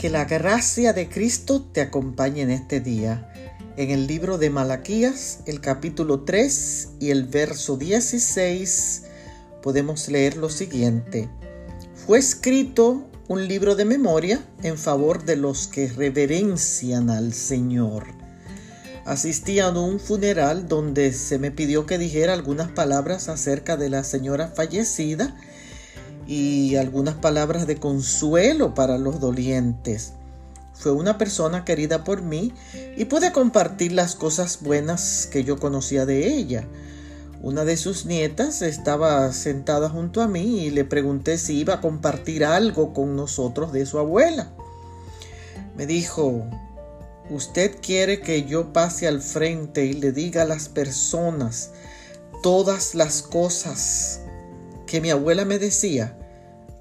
Que la gracia de Cristo te acompañe en este día. En el libro de Malaquías, el capítulo 3 y el verso 16, podemos leer lo siguiente. Fue escrito un libro de memoria en favor de los que reverencian al Señor. Asistí a un funeral donde se me pidió que dijera algunas palabras acerca de la señora fallecida y algunas palabras de consuelo para los dolientes. Fue una persona querida por mí y pude compartir las cosas buenas que yo conocía de ella. Una de sus nietas estaba sentada junto a mí y le pregunté si iba a compartir algo con nosotros de su abuela. Me dijo, usted quiere que yo pase al frente y le diga a las personas todas las cosas que mi abuela me decía.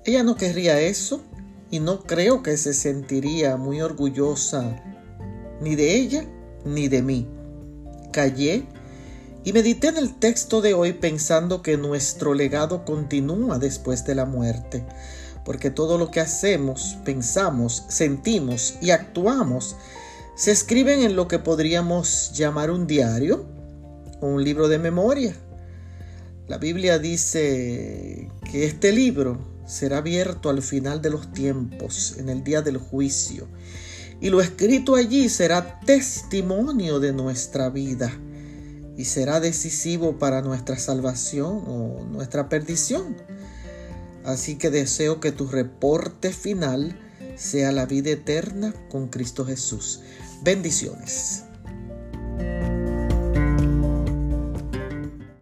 Ella no querría eso y no creo que se sentiría muy orgullosa ni de ella ni de mí. Callé y medité en el texto de hoy pensando que nuestro legado continúa después de la muerte, porque todo lo que hacemos, pensamos, sentimos y actuamos se escriben en lo que podríamos llamar un diario o un libro de memoria. La Biblia dice que este libro será abierto al final de los tiempos, en el día del juicio, y lo escrito allí será testimonio de nuestra vida y será decisivo para nuestra salvación o nuestra perdición. Así que deseo que tu reporte final sea la vida eterna con Cristo Jesús. Bendiciones.